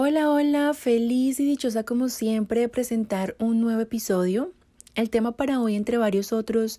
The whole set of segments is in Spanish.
Hola, hola, feliz y dichosa como siempre de presentar un nuevo episodio. El tema para hoy, entre varios otros,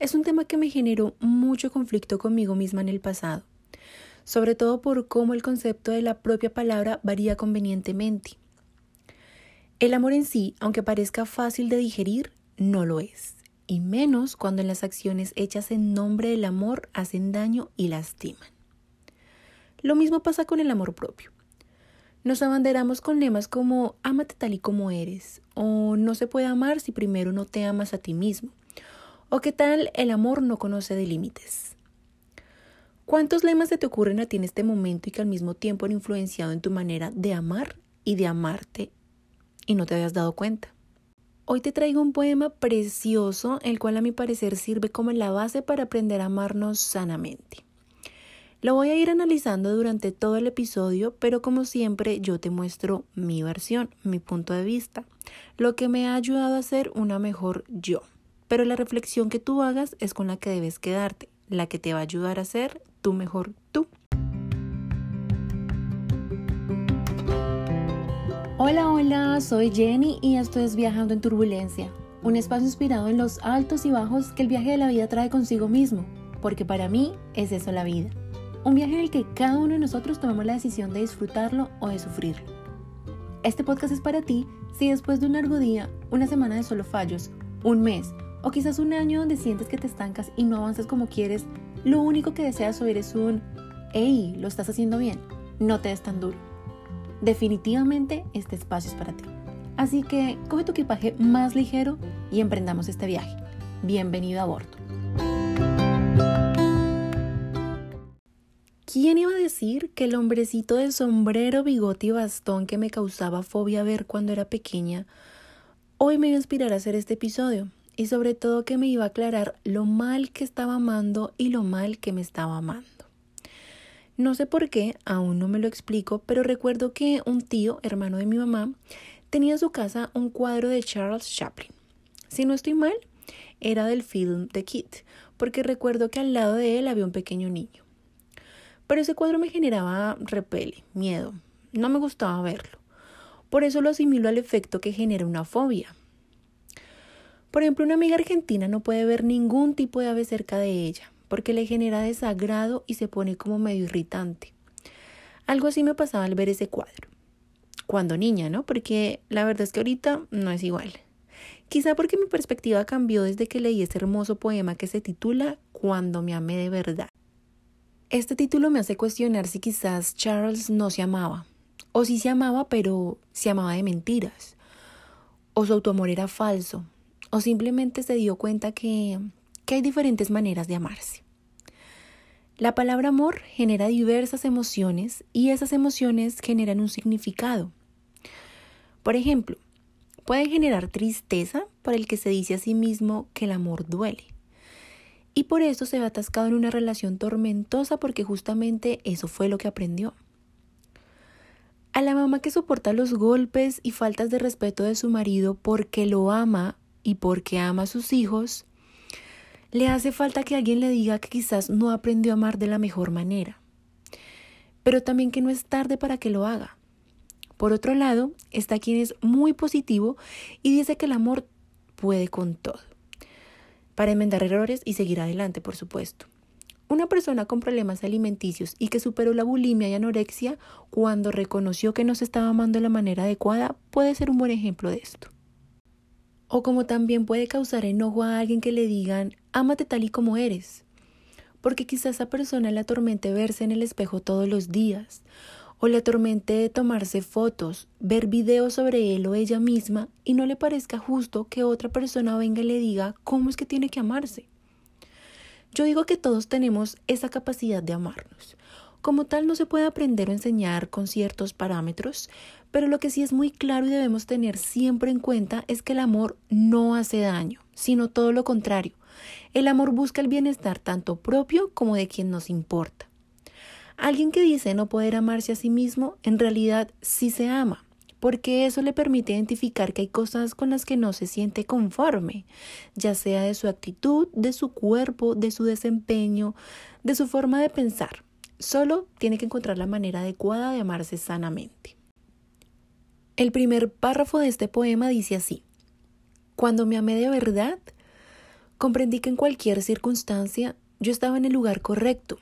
es un tema que me generó mucho conflicto conmigo misma en el pasado, sobre todo por cómo el concepto de la propia palabra varía convenientemente. El amor en sí, aunque parezca fácil de digerir, no lo es, y menos cuando en las acciones hechas en nombre del amor hacen daño y lastiman. Lo mismo pasa con el amor propio. Nos abanderamos con lemas como ámate tal y como eres, o no se puede amar si primero no te amas a ti mismo, o qué tal el amor no conoce de límites. ¿Cuántos lemas se te ocurren a ti en este momento y que al mismo tiempo han influenciado en tu manera de amar y de amarte y no te habías dado cuenta? Hoy te traigo un poema precioso, el cual a mi parecer sirve como la base para aprender a amarnos sanamente. Lo voy a ir analizando durante todo el episodio, pero como siempre yo te muestro mi versión, mi punto de vista, lo que me ha ayudado a ser una mejor yo. Pero la reflexión que tú hagas es con la que debes quedarte, la que te va a ayudar a ser tu mejor tú. Hola, hola, soy Jenny y esto es Viajando en Turbulencia, un espacio inspirado en los altos y bajos que el viaje de la vida trae consigo mismo, porque para mí es eso la vida. Un viaje en el que cada uno de nosotros tomamos la decisión de disfrutarlo o de sufrirlo. Este podcast es para ti si después de un largo día, una semana de solo fallos, un mes o quizás un año donde sientes que te estancas y no avanzas como quieres, lo único que deseas oír es un ¡Hey! Lo estás haciendo bien, no te des tan duro. Definitivamente este espacio es para ti. Así que coge tu equipaje más ligero y emprendamos este viaje. Bienvenido a bordo. ¿Quién iba a decir que el hombrecito de sombrero, bigote y bastón que me causaba fobia ver cuando era pequeña, hoy me iba a inspirar a hacer este episodio? Y sobre todo que me iba a aclarar lo mal que estaba amando y lo mal que me estaba amando. No sé por qué, aún no me lo explico, pero recuerdo que un tío, hermano de mi mamá, tenía en su casa un cuadro de Charles Chaplin. Si no estoy mal, era del film The Kid, porque recuerdo que al lado de él había un pequeño niño. Pero ese cuadro me generaba repele, miedo. No me gustaba verlo. Por eso lo asimilo al efecto que genera una fobia. Por ejemplo, una amiga argentina no puede ver ningún tipo de ave cerca de ella, porque le genera desagrado y se pone como medio irritante. Algo así me pasaba al ver ese cuadro. Cuando niña, ¿no? Porque la verdad es que ahorita no es igual. Quizá porque mi perspectiva cambió desde que leí ese hermoso poema que se titula Cuando me amé de verdad. Este título me hace cuestionar si quizás Charles no se amaba, o si se amaba pero se amaba de mentiras, o su autoamor era falso, o simplemente se dio cuenta que, que hay diferentes maneras de amarse. La palabra amor genera diversas emociones y esas emociones generan un significado. Por ejemplo, puede generar tristeza para el que se dice a sí mismo que el amor duele y por eso se ve atascado en una relación tormentosa porque justamente eso fue lo que aprendió. A la mamá que soporta los golpes y faltas de respeto de su marido porque lo ama y porque ama a sus hijos, le hace falta que alguien le diga que quizás no aprendió a amar de la mejor manera, pero también que no es tarde para que lo haga. Por otro lado, está quien es muy positivo y dice que el amor puede con todo para enmendar errores y seguir adelante, por supuesto. Una persona con problemas alimenticios y que superó la bulimia y anorexia cuando reconoció que no se estaba amando de la manera adecuada puede ser un buen ejemplo de esto. O como también puede causar enojo a alguien que le digan, ámate tal y como eres, porque quizás esa persona le atormente verse en el espejo todos los días, o le atormente de tomarse fotos, ver videos sobre él o ella misma y no le parezca justo que otra persona venga y le diga cómo es que tiene que amarse. Yo digo que todos tenemos esa capacidad de amarnos. Como tal no se puede aprender o enseñar con ciertos parámetros, pero lo que sí es muy claro y debemos tener siempre en cuenta es que el amor no hace daño, sino todo lo contrario. El amor busca el bienestar tanto propio como de quien nos importa. Alguien que dice no poder amarse a sí mismo, en realidad sí se ama, porque eso le permite identificar que hay cosas con las que no se siente conforme, ya sea de su actitud, de su cuerpo, de su desempeño, de su forma de pensar. Solo tiene que encontrar la manera adecuada de amarse sanamente. El primer párrafo de este poema dice así. Cuando me amé de verdad, comprendí que en cualquier circunstancia yo estaba en el lugar correcto,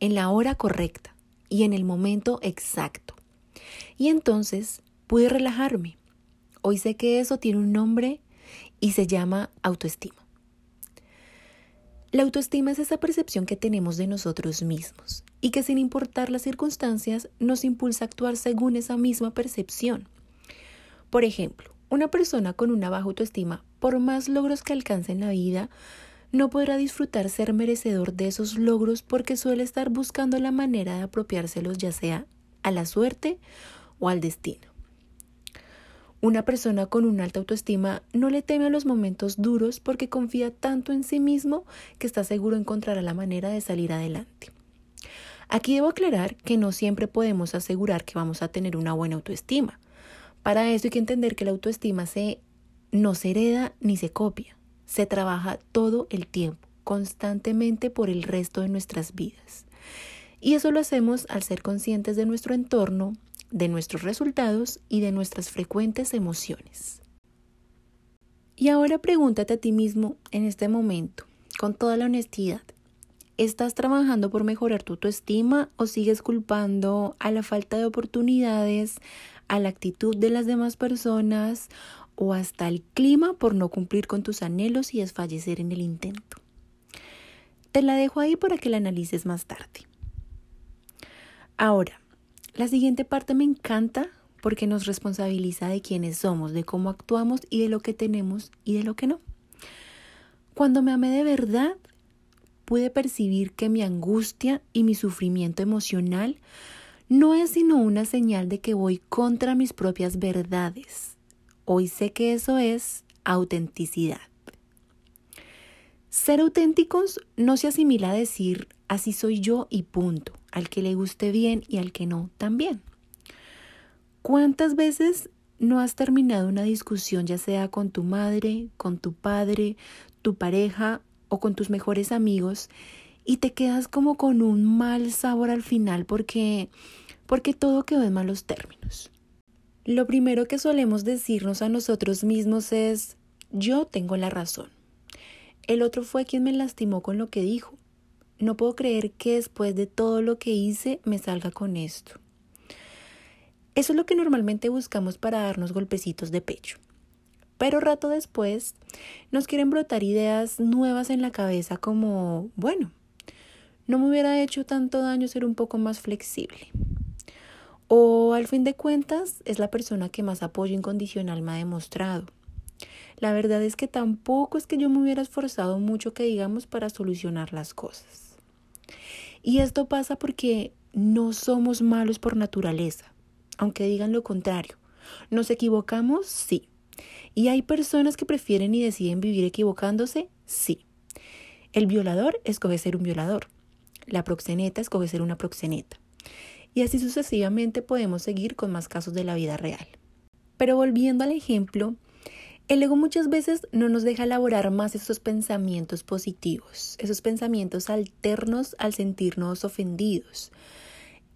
en la hora correcta y en el momento exacto. Y entonces pude relajarme. Hoy sé que eso tiene un nombre y se llama autoestima. La autoestima es esa percepción que tenemos de nosotros mismos y que sin importar las circunstancias nos impulsa a actuar según esa misma percepción. Por ejemplo, una persona con una baja autoestima, por más logros que alcance en la vida, no podrá disfrutar ser merecedor de esos logros porque suele estar buscando la manera de apropiárselos ya sea a la suerte o al destino. Una persona con una alta autoestima no le teme a los momentos duros porque confía tanto en sí mismo que está seguro encontrará la manera de salir adelante. Aquí debo aclarar que no siempre podemos asegurar que vamos a tener una buena autoestima. Para eso hay que entender que la autoestima se, no se hereda ni se copia, se trabaja todo el tiempo, constantemente por el resto de nuestras vidas. Y eso lo hacemos al ser conscientes de nuestro entorno, de nuestros resultados y de nuestras frecuentes emociones. Y ahora pregúntate a ti mismo en este momento, con toda la honestidad, ¿estás trabajando por mejorar tu autoestima o sigues culpando a la falta de oportunidades, a la actitud de las demás personas o hasta el clima por no cumplir con tus anhelos y desfallecer en el intento. Te la dejo ahí para que la analices más tarde. Ahora, la siguiente parte me encanta porque nos responsabiliza de quiénes somos, de cómo actuamos y de lo que tenemos y de lo que no. Cuando me amé de verdad, pude percibir que mi angustia y mi sufrimiento emocional no es sino una señal de que voy contra mis propias verdades. Hoy sé que eso es autenticidad. Ser auténticos no se asimila a decir así soy yo y punto, al que le guste bien y al que no también. ¿Cuántas veces no has terminado una discusión ya sea con tu madre, con tu padre, tu pareja o con tus mejores amigos y te quedas como con un mal sabor al final porque porque todo quedó en malos términos. Lo primero que solemos decirnos a nosotros mismos es yo tengo la razón. El otro fue quien me lastimó con lo que dijo. No puedo creer que después de todo lo que hice me salga con esto. Eso es lo que normalmente buscamos para darnos golpecitos de pecho. Pero rato después nos quieren brotar ideas nuevas en la cabeza como, bueno, no me hubiera hecho tanto daño ser un poco más flexible. O al fin de cuentas es la persona que más apoyo incondicional me ha demostrado. La verdad es que tampoco es que yo me hubiera esforzado mucho que digamos para solucionar las cosas. Y esto pasa porque no somos malos por naturaleza, aunque digan lo contrario. ¿Nos equivocamos? Sí. ¿Y hay personas que prefieren y deciden vivir equivocándose? Sí. El violador escoge ser un violador. La proxeneta escoge ser una proxeneta. Y así sucesivamente podemos seguir con más casos de la vida real. Pero volviendo al ejemplo, el ego muchas veces no nos deja elaborar más esos pensamientos positivos, esos pensamientos alternos al sentirnos ofendidos,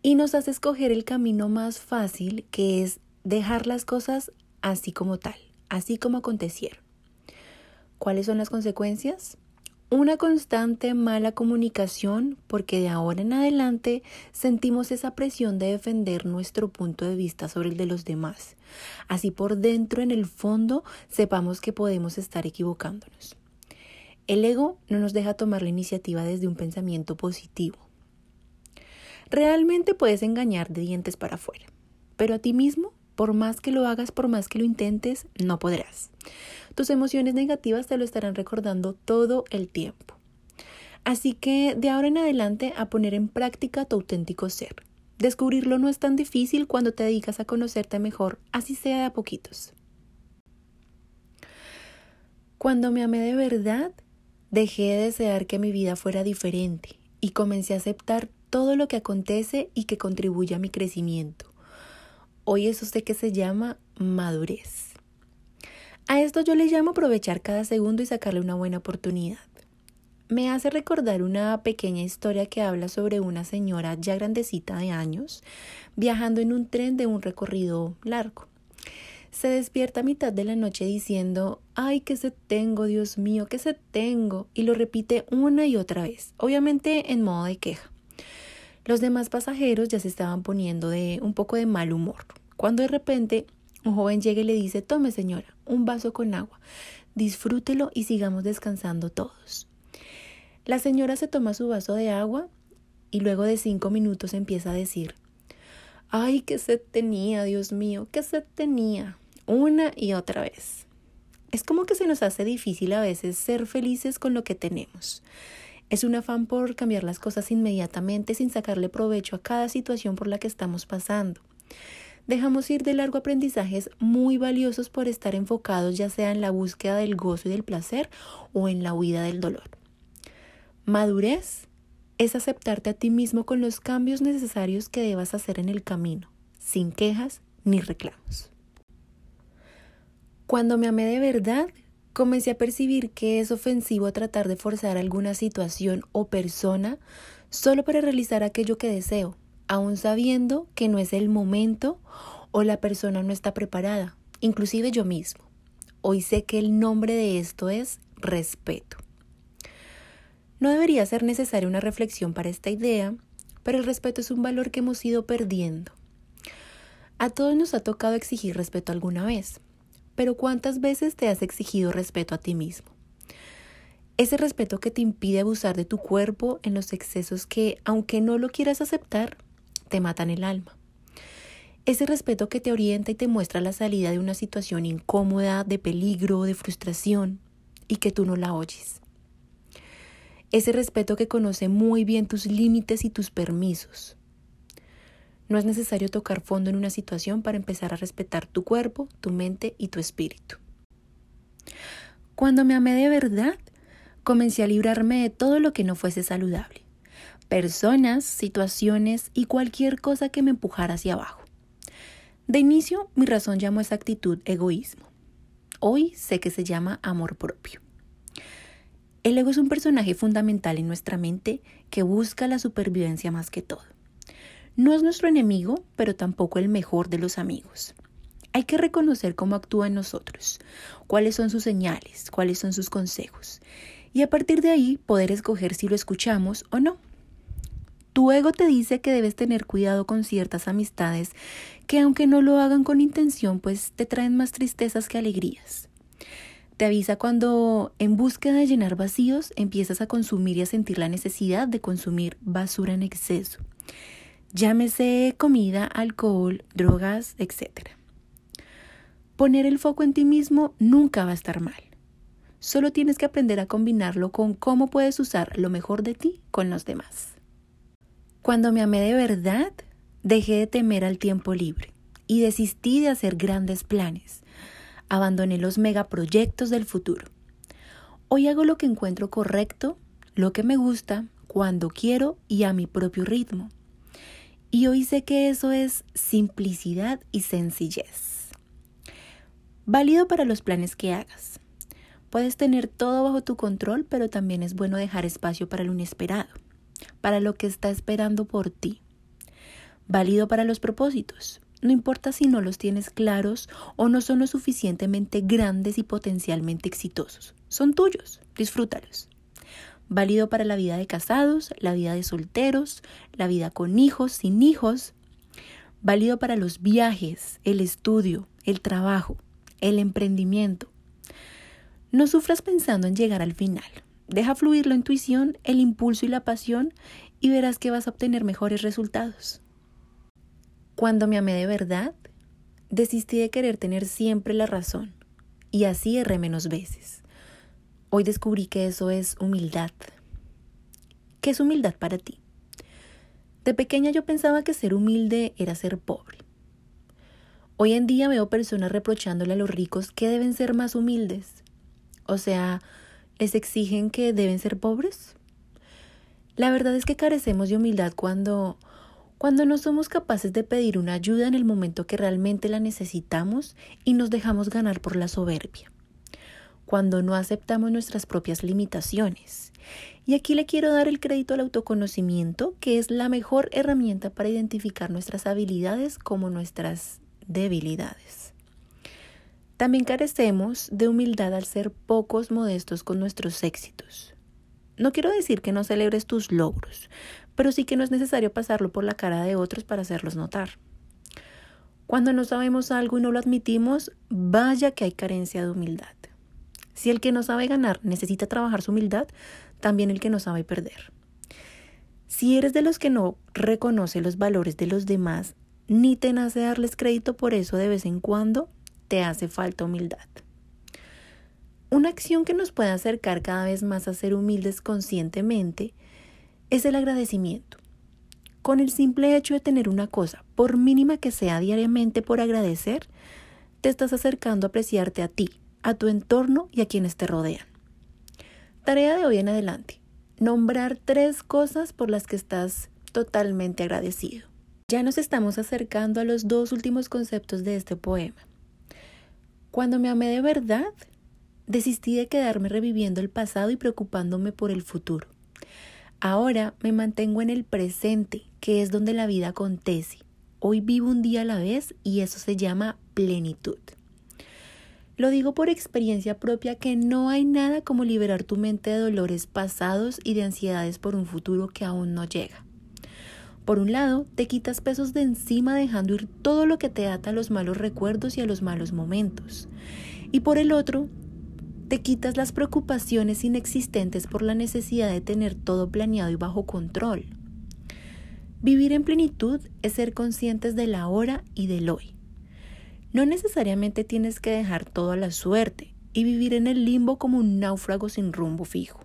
y nos hace escoger el camino más fácil que es dejar las cosas así como tal así como acontecieron. ¿Cuáles son las consecuencias? Una constante mala comunicación porque de ahora en adelante sentimos esa presión de defender nuestro punto de vista sobre el de los demás. Así por dentro, en el fondo, sepamos que podemos estar equivocándonos. El ego no nos deja tomar la iniciativa desde un pensamiento positivo. Realmente puedes engañar de dientes para afuera, pero a ti mismo por más que lo hagas, por más que lo intentes, no podrás. Tus emociones negativas te lo estarán recordando todo el tiempo. Así que de ahora en adelante a poner en práctica tu auténtico ser. Descubrirlo no es tan difícil cuando te dedicas a conocerte mejor, así sea de a poquitos. Cuando me amé de verdad, dejé de desear que mi vida fuera diferente y comencé a aceptar todo lo que acontece y que contribuye a mi crecimiento. Hoy es usted que se llama madurez. A esto yo le llamo aprovechar cada segundo y sacarle una buena oportunidad. Me hace recordar una pequeña historia que habla sobre una señora ya grandecita de años viajando en un tren de un recorrido largo. se despierta a mitad de la noche diciendo, ay, que se tengo, Dios mío, que se tengo, y lo repite una y otra vez, obviamente en modo de queja. Los demás pasajeros ya se estaban poniendo de un poco de mal humor, cuando de repente un joven llega y le dice, tome señora, un vaso con agua, disfrútelo y sigamos descansando todos. La señora se toma su vaso de agua y luego de cinco minutos empieza a decir, ay, qué sed tenía, Dios mío, qué sed tenía, una y otra vez. Es como que se nos hace difícil a veces ser felices con lo que tenemos. Es un afán por cambiar las cosas inmediatamente sin sacarle provecho a cada situación por la que estamos pasando. Dejamos ir de largo aprendizajes muy valiosos por estar enfocados ya sea en la búsqueda del gozo y del placer o en la huida del dolor. Madurez es aceptarte a ti mismo con los cambios necesarios que debas hacer en el camino, sin quejas ni reclamos. Cuando me amé de verdad, comencé a percibir que es ofensivo tratar de forzar alguna situación o persona solo para realizar aquello que deseo, aun sabiendo que no es el momento o la persona no está preparada, inclusive yo mismo. Hoy sé que el nombre de esto es respeto. No debería ser necesaria una reflexión para esta idea, pero el respeto es un valor que hemos ido perdiendo. A todos nos ha tocado exigir respeto alguna vez, pero ¿cuántas veces te has exigido respeto a ti mismo? Ese respeto que te impide abusar de tu cuerpo en los excesos que, aunque no lo quieras aceptar, te matan el alma. Ese respeto que te orienta y te muestra la salida de una situación incómoda, de peligro, de frustración, y que tú no la oyes. Ese respeto que conoce muy bien tus límites y tus permisos, no es necesario tocar fondo en una situación para empezar a respetar tu cuerpo, tu mente y tu espíritu. Cuando me amé de verdad, comencé a librarme de todo lo que no fuese saludable. Personas, situaciones y cualquier cosa que me empujara hacia abajo. De inicio, mi razón llamó esa actitud egoísmo. Hoy sé que se llama amor propio. El ego es un personaje fundamental en nuestra mente que busca la supervivencia más que todo. No es nuestro enemigo, pero tampoco el mejor de los amigos. Hay que reconocer cómo actúa en nosotros, cuáles son sus señales, cuáles son sus consejos, y a partir de ahí poder escoger si lo escuchamos o no. Tu ego te dice que debes tener cuidado con ciertas amistades que aunque no lo hagan con intención, pues te traen más tristezas que alegrías. Te avisa cuando en búsqueda de llenar vacíos empiezas a consumir y a sentir la necesidad de consumir basura en exceso. Llámese comida, alcohol, drogas, etc. Poner el foco en ti mismo nunca va a estar mal. Solo tienes que aprender a combinarlo con cómo puedes usar lo mejor de ti con los demás. Cuando me amé de verdad, dejé de temer al tiempo libre y desistí de hacer grandes planes. Abandoné los megaproyectos del futuro. Hoy hago lo que encuentro correcto, lo que me gusta, cuando quiero y a mi propio ritmo. Y hoy sé que eso es simplicidad y sencillez. Válido para los planes que hagas. Puedes tener todo bajo tu control, pero también es bueno dejar espacio para lo inesperado, para lo que está esperando por ti. Válido para los propósitos. No importa si no los tienes claros o no son lo suficientemente grandes y potencialmente exitosos. Son tuyos. Disfrútalos válido para la vida de casados, la vida de solteros, la vida con hijos, sin hijos, válido para los viajes, el estudio, el trabajo, el emprendimiento. No sufras pensando en llegar al final. Deja fluir la intuición, el impulso y la pasión y verás que vas a obtener mejores resultados. Cuando me amé de verdad, desistí de querer tener siempre la razón y así erré menos veces. Hoy descubrí que eso es humildad. ¿Qué es humildad para ti? De pequeña yo pensaba que ser humilde era ser pobre. Hoy en día veo personas reprochándole a los ricos que deben ser más humildes. O sea, ¿les exigen que deben ser pobres? La verdad es que carecemos de humildad cuando cuando no somos capaces de pedir una ayuda en el momento que realmente la necesitamos y nos dejamos ganar por la soberbia cuando no aceptamos nuestras propias limitaciones. Y aquí le quiero dar el crédito al autoconocimiento, que es la mejor herramienta para identificar nuestras habilidades como nuestras debilidades. También carecemos de humildad al ser pocos modestos con nuestros éxitos. No quiero decir que no celebres tus logros, pero sí que no es necesario pasarlo por la cara de otros para hacerlos notar. Cuando no sabemos algo y no lo admitimos, vaya que hay carencia de humildad. Si el que no sabe ganar necesita trabajar su humildad, también el que no sabe perder. Si eres de los que no reconoce los valores de los demás, ni te nace darles crédito por eso de vez en cuando, te hace falta humildad. Una acción que nos puede acercar cada vez más a ser humildes conscientemente es el agradecimiento. Con el simple hecho de tener una cosa, por mínima que sea diariamente por agradecer, te estás acercando a apreciarte a ti, a tu entorno y a quienes te rodean. Tarea de hoy en adelante. Nombrar tres cosas por las que estás totalmente agradecido. Ya nos estamos acercando a los dos últimos conceptos de este poema. Cuando me amé de verdad, desistí de quedarme reviviendo el pasado y preocupándome por el futuro. Ahora me mantengo en el presente, que es donde la vida acontece. Hoy vivo un día a la vez y eso se llama plenitud. Lo digo por experiencia propia que no hay nada como liberar tu mente de dolores pasados y de ansiedades por un futuro que aún no llega. Por un lado, te quitas pesos de encima dejando ir todo lo que te ata a los malos recuerdos y a los malos momentos. Y por el otro, te quitas las preocupaciones inexistentes por la necesidad de tener todo planeado y bajo control. Vivir en plenitud es ser conscientes de la hora y del hoy. No necesariamente tienes que dejar todo a la suerte y vivir en el limbo como un náufrago sin rumbo fijo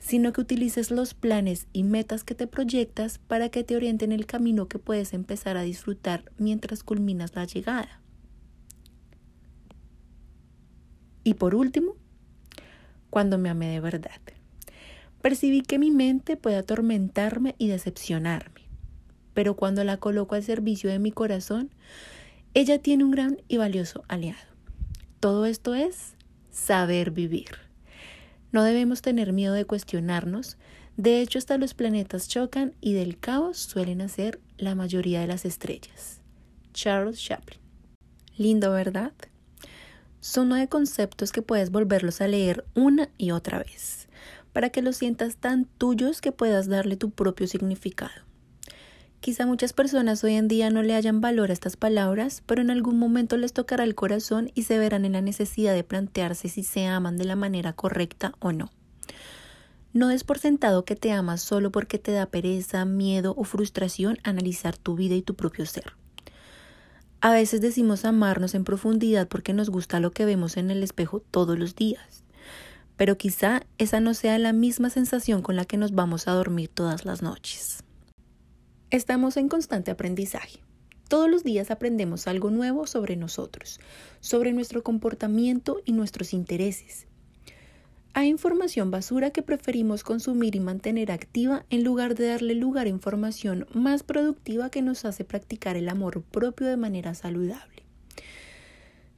sino que utilices los planes y metas que te proyectas para que te orienten el camino que puedes empezar a disfrutar mientras culminas la llegada. Y por último, cuando me amé de verdad, percibí que mi mente puede atormentarme y decepcionarme, pero cuando la coloco al servicio de mi corazón, ella tiene un gran y valioso aliado. Todo esto es saber vivir. No debemos tener miedo de cuestionarnos. De hecho, hasta los planetas chocan y del caos suelen hacer la mayoría de las estrellas. Charles Chaplin. Lindo, ¿verdad? Son nueve conceptos que puedes volverlos a leer una y otra vez, para que los sientas tan tuyos que puedas darle tu propio significado. Quizá muchas personas hoy en día no le hayan valor a estas palabras, pero en algún momento les tocará el corazón y se verán en la necesidad de plantearse si se aman de la manera correcta o no. No des por sentado que te amas solo porque te da pereza, miedo o frustración analizar tu vida y tu propio ser. A veces decimos amarnos en profundidad porque nos gusta lo que vemos en el espejo todos los días, pero quizá esa no sea la misma sensación con la que nos vamos a dormir todas las noches. Estamos en constante aprendizaje. Todos los días aprendemos algo nuevo sobre nosotros, sobre nuestro comportamiento y nuestros intereses. Hay información basura que preferimos consumir y mantener activa en lugar de darle lugar a información más productiva que nos hace practicar el amor propio de manera saludable.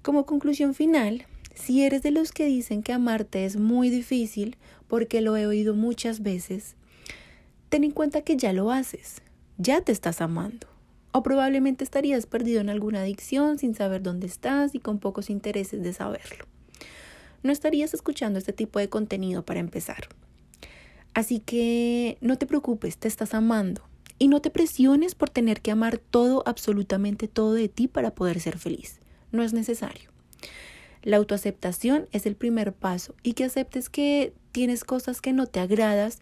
Como conclusión final, si eres de los que dicen que amarte es muy difícil, porque lo he oído muchas veces, ten en cuenta que ya lo haces ya te estás amando. O probablemente estarías perdido en alguna adicción sin saber dónde estás y con pocos intereses de saberlo. No estarías escuchando este tipo de contenido para empezar. Así que no te preocupes, te estás amando. Y no te presiones por tener que amar todo, absolutamente todo de ti para poder ser feliz. No es necesario. La autoaceptación es el primer paso y que aceptes que tienes cosas que no te agradas,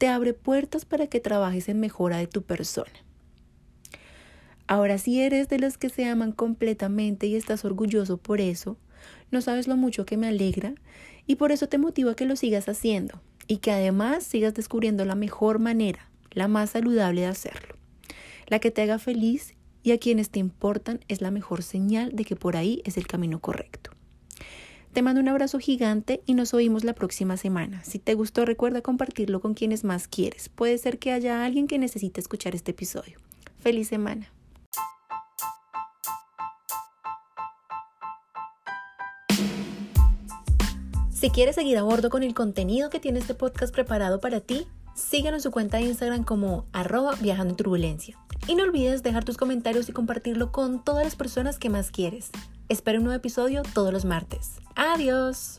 te abre puertas para que trabajes en mejora de tu persona. Ahora, si eres de los que se aman completamente y estás orgulloso por eso, no sabes lo mucho que me alegra y por eso te motivo a que lo sigas haciendo y que además sigas descubriendo la mejor manera, la más saludable de hacerlo, la que te haga feliz y a quienes te importan es la mejor señal de que por ahí es el camino correcto. Te mando un abrazo gigante y nos oímos la próxima semana. Si te gustó, recuerda compartirlo con quienes más quieres. Puede ser que haya alguien que necesite escuchar este episodio. Feliz semana. Si quieres seguir a bordo con el contenido que tiene este podcast preparado para ti, síguenos en su cuenta de Instagram como arroba viajando en turbulencia. Y no olvides dejar tus comentarios y compartirlo con todas las personas que más quieres. Espero un nuevo episodio todos los martes. Adiós.